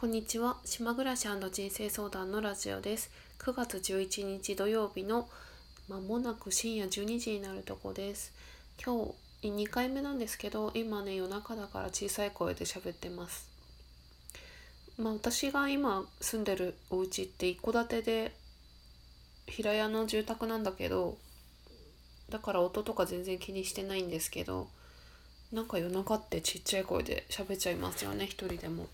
こんにちは。島暮らし人生相談のラジオです。9月11日土曜日のまもなく深夜12時になるとこです。今日2回目なんですけど今ね夜中だから小さい声で喋ってます。まあ私が今住んでるお家って一戸建てで平屋の住宅なんだけどだから音とか全然気にしてないんですけどなんか夜中ってちっちゃい声で喋っちゃいますよね一人でも。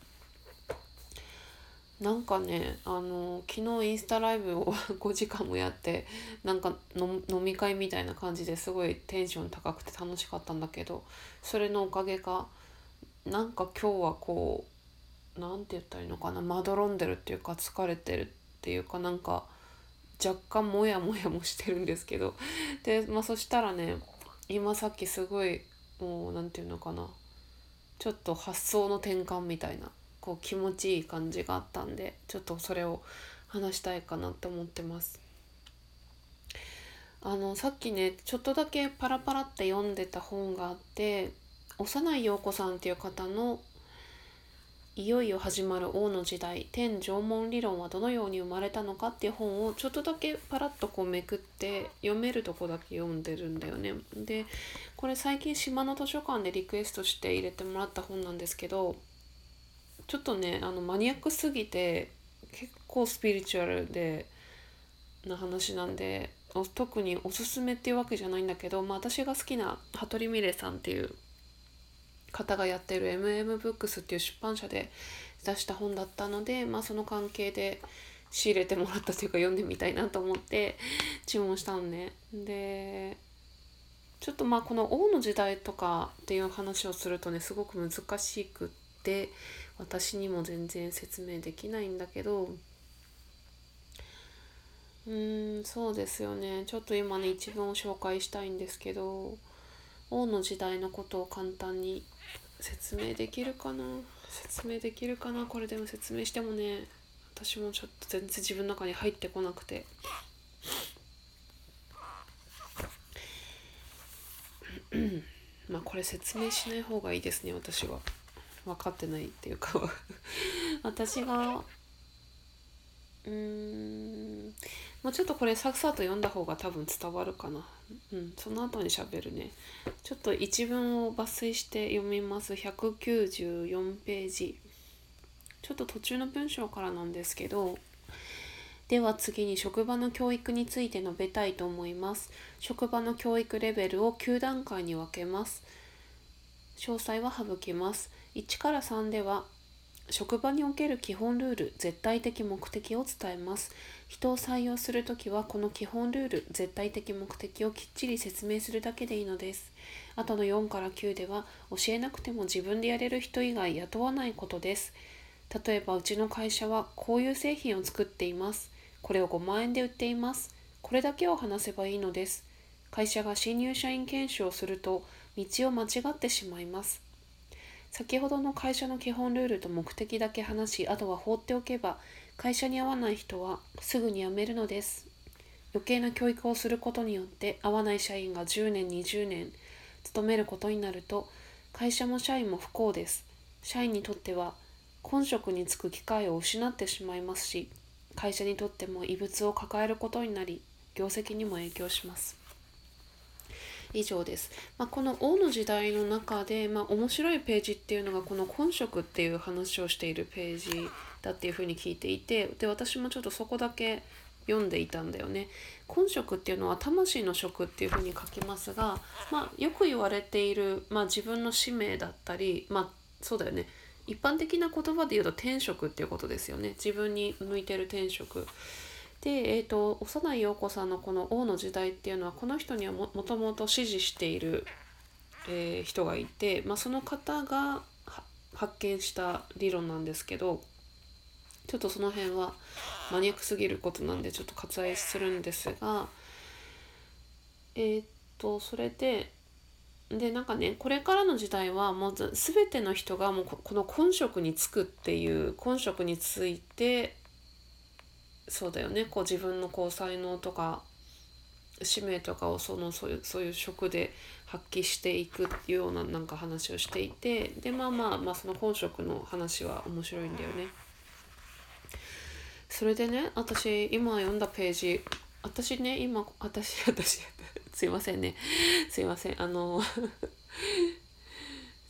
なんかねあの昨日インスタライブを 5時間もやってなんか飲み会みたいな感じですごいテンション高くて楽しかったんだけどそれのおかげかなんか今日はこう何て言ったらいいのかなまどろんでるっていうか疲れてるっていうかなんか若干モヤモヤもしてるんですけどでまあそしたらね今さっきすごいもう何て言うのかなちょっと発想の転換みたいなこう気持ちいい感じがあったんでちょっとそれを話したいかなって思ってます。あのさっきねちょっとだけパラパラって読んでた本があって幼い陽子さんっていう方のいよいよ始まる王の時代天縄文理論はどのように生まれたのかっていう本をちょっとだけパラッとこうめくって読めるとこだけ読んでるんだよね。でこれ最近島の図書館でリクエストして入れてもらった本なんですけどちょっとねあのマニアックすぎて結構スピリチュアルでな話なんで特におすすめっていうわけじゃないんだけど、まあ、私が好きな羽鳥美玲さんっていう方がやってる MM ブックスっていう出版社で出した本だったので、まあ、その関係で仕入れてもらったというか読んでみたいなと思って注文したのね。でちょっとまあこの王の時代とかっていう話をするとねすごく難しくって私にも全然説明できないんだけどうーんそうですよね。ちょっと今ね一文を紹介したいんですけど王の時代のことを簡単に説明できるかな？説明できるかな？これでも説明してもね私もちょっと全然自分の中に入ってこなくて。まあこれ説明しない方がいいですね私は。分かってないっていうか 私がうーんもうちょっとこれサクサと読んだ方が多分伝わるかな。うん、その後にしゃべるね。ちょっと一文を抜粋して読みます。194ページ。ちょっと途中の文章からなんですけど、では次に職場の教育について述べたいと思います。職場の教育レベルを9段階に分けます。詳細は省きます。1から3では職場における基本ルール絶対的目的を伝えます。人を採用するときはこの基本ルール絶対的目的をきっちり説明するだけでいいのです。あとの4から9では教えなくても自分でやれる人以外雇わないことです。例えばうちの会社はこういう製品を作っています。これを5万円で売っています。これだけを話せばいいのです。会社が新入社員研修をすると道を間違ってしまいます。先ほどの会社の基本ルールと目的だけ話しあとは放っておけば会社に合わない人はすぐに辞めるのです。余計な教育をすることによって合わない社員が10年20年勤めることになると会社も社員も不幸です。社員にとっては本職に就く機会を失ってしまいますし会社にとっても異物を抱えることになり業績にも影響します。以上です。まあ、この王の時代の中で、まあ、面白いページっていうのがこの本職っていう話をしているページだっていうふうに聞いていてで私もちょっとそこだけ読んでいたんだよね。本職っていうのは魂の職っていうふうに書きますが、まあ、よく言われている、まあ、自分の使命だったりまあそうだよね一般的な言葉で言うと天職っていうことですよね自分に向いてる天職で、えーと、幼い陽子さんのこの王の時代っていうのはこの人にはもともと支持している、えー、人がいて、まあ、その方が発見した理論なんですけどちょっとその辺はマニアックすぎることなんでちょっと割愛するんですがえっ、とそれででなんかねこれからの時代はもう全ての人がもうこの本職に就くっていう本職についてそうだよね。こう自分のこう才能とか使命とかをそのそういうそういう職で発揮していくっていうようななんか話をしていてでまあまあまあその本職の話は面白いんだよね。それでね私今読んだページ私ね今私私 すいませんね。すいません。あの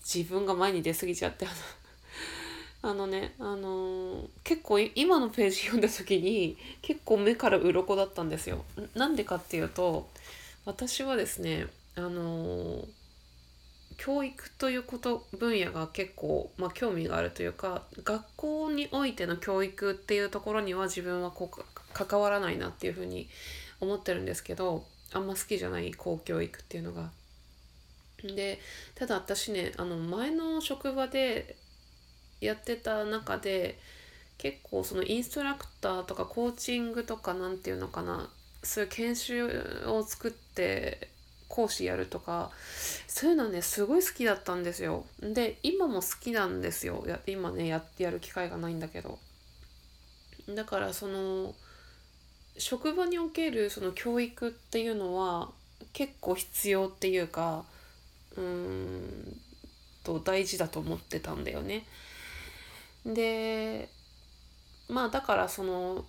自分が前に出過ぎちゃってあのあのねあの結構今のページ読んだ時に結構目から鱗だったんですよ。なんでかっていうと私はですねあの教育ということ分野が結構、まあ、興味があるというか学校においての教育っていうところには自分はこう関わらないなっていうふうに思ってるんですけどあんま好きじゃない公教育っていうのが。でただ私ねあの前の職場でやってた中で結構そのインストラクターとかコーチングとか何て言うのかなそういう研修を作って講師やるとかそういうのねすごい好きだったんですよ。で今も好きなんですよ。や今ねやってやる機会がないんだけど。だからその職場におけるその教育っていうのは結構必要っていうかうーんと大事だと思ってたんだよね。でまあだからその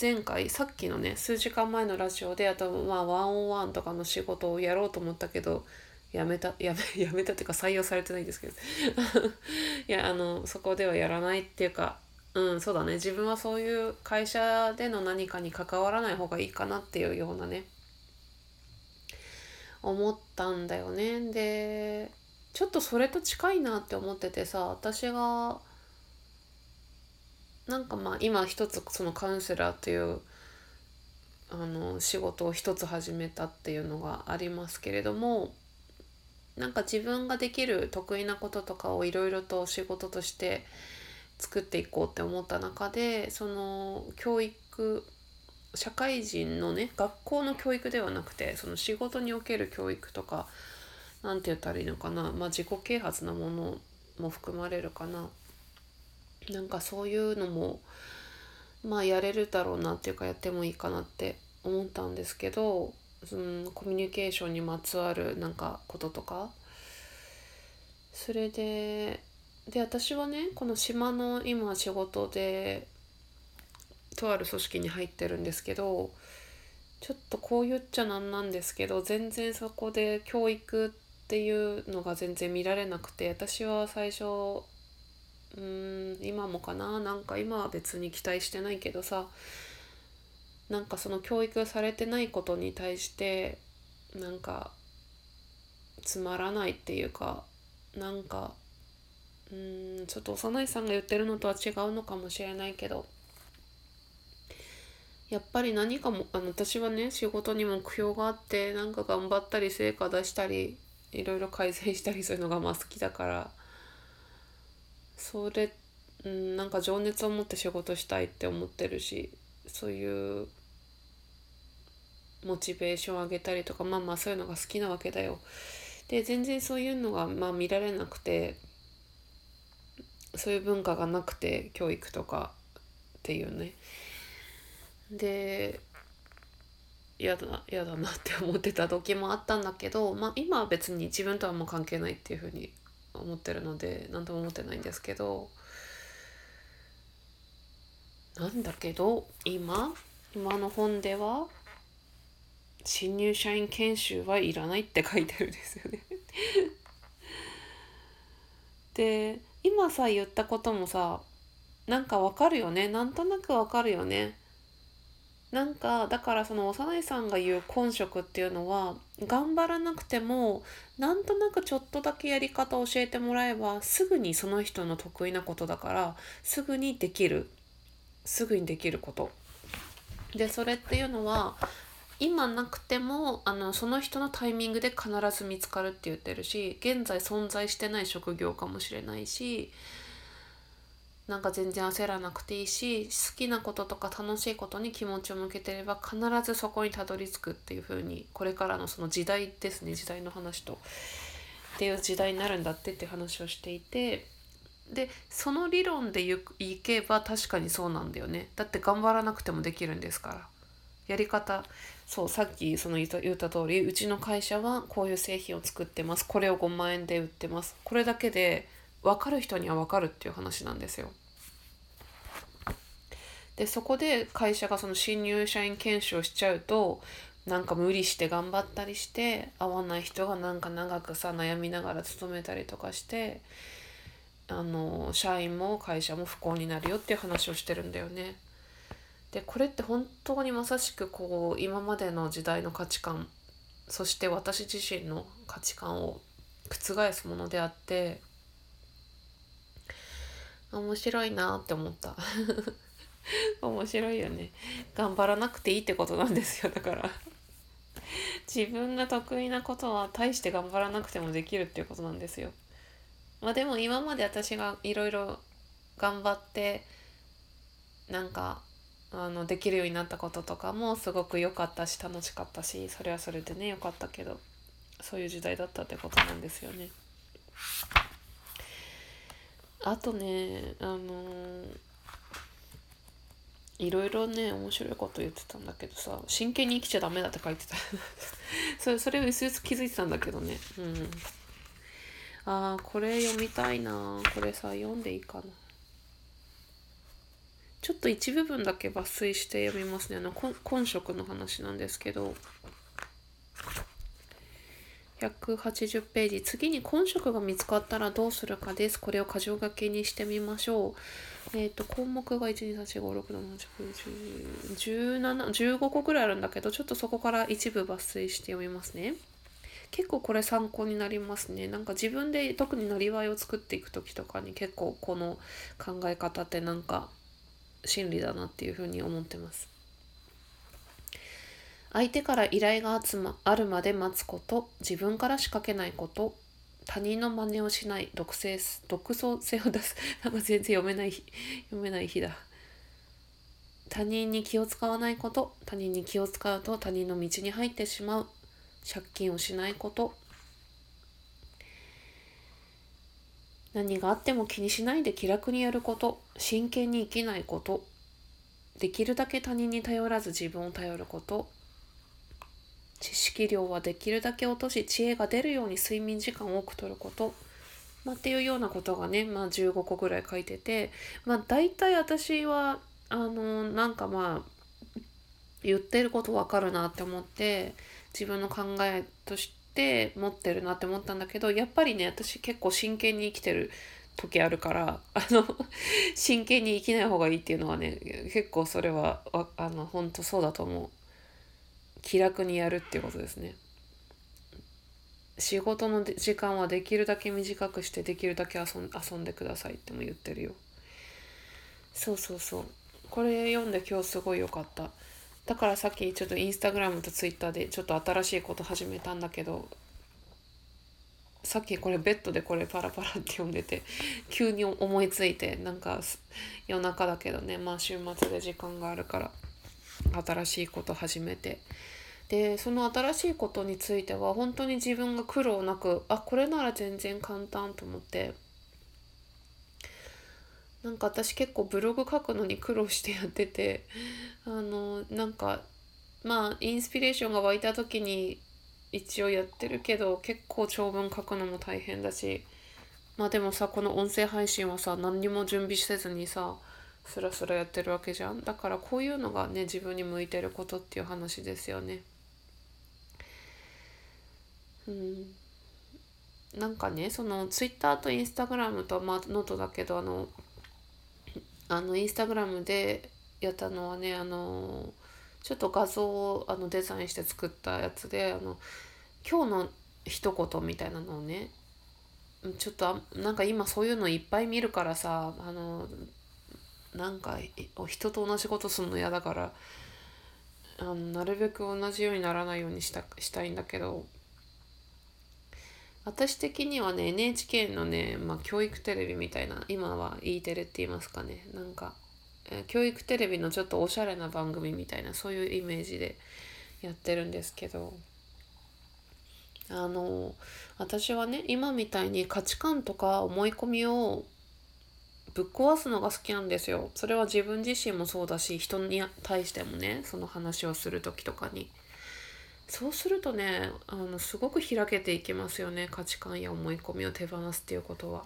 前回さっきのね数時間前のラジオであとまあワンオンワンとかの仕事をやろうと思ったけどやめたやめ やめたっていうか採用されてないんですけど。いやあのそこではやらないっていうかうんそうだね。自分はそういう会社での何かに関わらない方がいいかなっていうようなね思ったんだよね。でちょっとそれと近いなって思っててさ私がなんかまあ今一つそのカウンセラーっていうあの仕事を一つ始めたっていうのがありますけれどもなんか自分ができる得意なこととかをいろいろと仕事として作っていこうって思った中でその教育社会人のね学校の教育ではなくてその仕事における教育とか何て言ったらいいのかなまあ自己啓発なものも含まれるかな。なんかそういうのもまあやれるだろうなっていうかやってもいいかなって思ったんですけどそのコミュニケーションにまつわるなんかこととか。それでで私はねこの島の今仕事でとある組織に入ってるんですけどちょっとこう言っちゃなんなんですけど全然そこで教育っていうのが全然見られなくて私は最初うん今もかな？なんか今は別に期待してないけどさなんかその教育されてないことに対してなんかつまらないっていうかなんかうんちょっと幼いさんが言ってるのとは違うのかもしれないけどやっぱり何かもあの私はね仕事に目標があってなんか頑張ったり成果出したりいろいろ改善したりするのがまあ好きだからそれ、うん、なんか情熱を持って仕事したいって思ってるしそういうモチベーションを上げたりとかまあまあそういうのが好きなわけだよ。で全然そういうのがまあ見られなくてそういう文化がなくて教育とかっていうねで嫌だ嫌だなって思ってた時もあったんだけど、まあ、今は別に自分とはもう関係ないっていうふうに思ってるので何とも思ってないんですけどなんだけど今今の本では新入社員研修はいらないって書いてるんですよね。で今さ言ったこともさなんかわかるよね。なんとなくわかるよね。なんかだからその幼いさんが言う本職っていうのは頑張らなくてもなんとなくちょっとだけやり方を教えてもらえばすぐにその人の得意なことだからすぐにできる。すぐにできること。でそれっていうのは今なくてもあのその人のタイミングで必ず見つかるって言ってるし現在存在してない職業かもしれないしなんか全然焦らなくていいし好きなこととか楽しいことに気持ちを向けてれば必ずそこにたどり着くっていう風にこれからのその時代ですね時代の話と。っていう時代になるんだってって話をしていてでその理論でいけば確かにそうなんだよね。だって頑張らなくてもできるんですから。やり方。そうさっきその言った言った通りうちの会社はこういう製品を作ってます。これを5万円で売ってます。これだけで分かる人には分かるっていう話なんですよ。でそこで会社がその新入社員研修をしちゃうとなんか無理して頑張ったりして合わない人がなんか長くさ悩みながら勤めたりとかしてあの社員も会社も不幸になるよっていう話をしてるんだよね。でこれって本当にまさしくこう今までの時代の価値観そして私自身の価値観を覆すものであって面白いなって思った 面白いよね。頑張らなくていいってことなんですよ。だから。自分が得意なことは大して頑張らなくてもできるっていうことなんですよ。まあでも今まで私がいろいろ頑張ってなんかあのできるようになったこととかもすごく良かったし楽しかったしそれはそれでね良かったけどそういう時代だったってことなんですよね。あとねあのー、いろいろね面白いこと言ってたんだけどさ真剣に生きちゃダメだって書いてた。それそれを薄々気づいてたんだけどね。うん。ああこれ読みたいな。これさ読んでいいかな。ちょっと一部分だけ抜粋して読みますね。あの今色の話なんですけど。180ページ。次に今色が見つかったらどうするかです。これを箇条書きにしてみましょう。えっ、ー、と項目が123456789101715個ぐらいあるんだけどちょっとそこから一部抜粋して読みますね。結構これ参考になりますね。なんか自分で特になりわいを作っていく時とかに結構この考え方ってなんか真理だなっていうふうに思ってます。相手から依頼が集、ま、あるまで待つこと。自分から仕掛けないこと。他人の真似をしない独性独創性を出す。なんか全然読めない読めない日だ。他人に気を使わないこと他人に気を使うと他人の道に入ってしまう。借金をしないこと。何があっても気にしないで気楽にやること。真剣に生きないこと。できるだけ他人に頼らず自分を頼ること。知識量はできるだけ落とし知恵が出るように睡眠時間を多くとること、まあ、っていうようなことがね、まあ、15個ぐらい書いてて、まあ、大体私はあのなんかまあ言ってることわかるなって思って自分の考えとして持ってるなって思ったんだけどやっぱりね私結構真剣に生きてる時あるからあの 真剣に生きない方がいいっていうのはね結構それはあの本当そうだと思う。気楽にやるっていうことですね。仕事の時間はできるだけ短くしてできるだけ遊ん遊んでくださいっても言ってるよ。そうそうそう。これ読んで今日すごい良かった。だからさっきちょっとインスタグラムとツイッターでちょっと新しいこと始めたんだけどさっきこれベッドでこれパラパラって読んでて急に思いついてなんか夜中だけどね。まあ週末で時間があるから。新しいこと始めて。でその新しいことについては本当に自分が苦労なくあこれなら全然簡単と思って。なんか私結構ブログ書くのに苦労してやっててあのなんかまあインスピレーションが湧いた時に一応やってるけど結構長文書くのも大変だし。まあでもさこの音声配信はさ何にも準備せずにさスラスラやってるわけじゃん。だからこういうのがね自分に向いてることっていう話ですよね。うん。なんかねそのツイッターとインスタグラムとまあノートだけどあのあのインスタグラムでやったのはねあのちょっと画像をあのデザインして作ったやつであの今日の一言みたいなのをねちょっとなんか今そういうのいっぱい見るからさあのなんか人と同じことするの嫌だからあのなるべく同じようにならないようにしたしたいんだけど私的にはね NHK のね、まあ、教育テレビみたいな今は E テレって言いますかね。なんか、えー、教育テレビのちょっとおしゃれな番組みたいなそういうイメージでやってるんですけどあの私はね今みたいに価値観とか思い込みをぶっ壊すのが好きなんですよ。それは自分自身もそうだし人に対してもねその話をする時とかに。そうするとねあのすごく開けていきますよね価値観や思い込みを手放すっていうことは。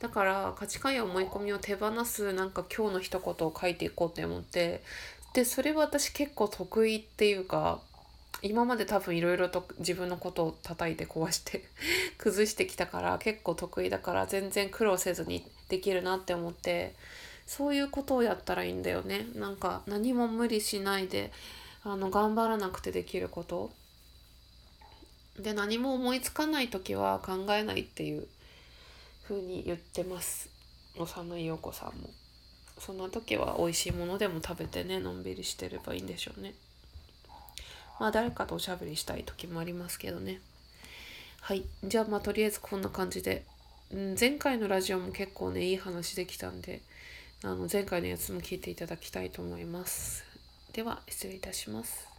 だから価値観や思い込みを手放すなんか今日の一言を書いていこうって思ってでそれは私結構得意っていうか今まで多分いろいろと自分のことを叩いて壊して 崩してきたから結構得意だから全然苦労せずにできるなって思ってそういうことをやったらいいんだよね。なんか何も無理しないであの頑張らなくてできること。で何も思いつかない時は考えないっていう風に言ってます。幼い陽子さんも。そんな時は美味しいものでも食べてねのんびりしてればいいんでしょうね。まあ誰かとおしゃべりしたい時もありますけどね。はい。じゃあまあとりあえずこんな感じで、うん、前回のラジオも結構ねいい話できたんであの前回のやつも聞いていただきたいと思います。では失礼いたします。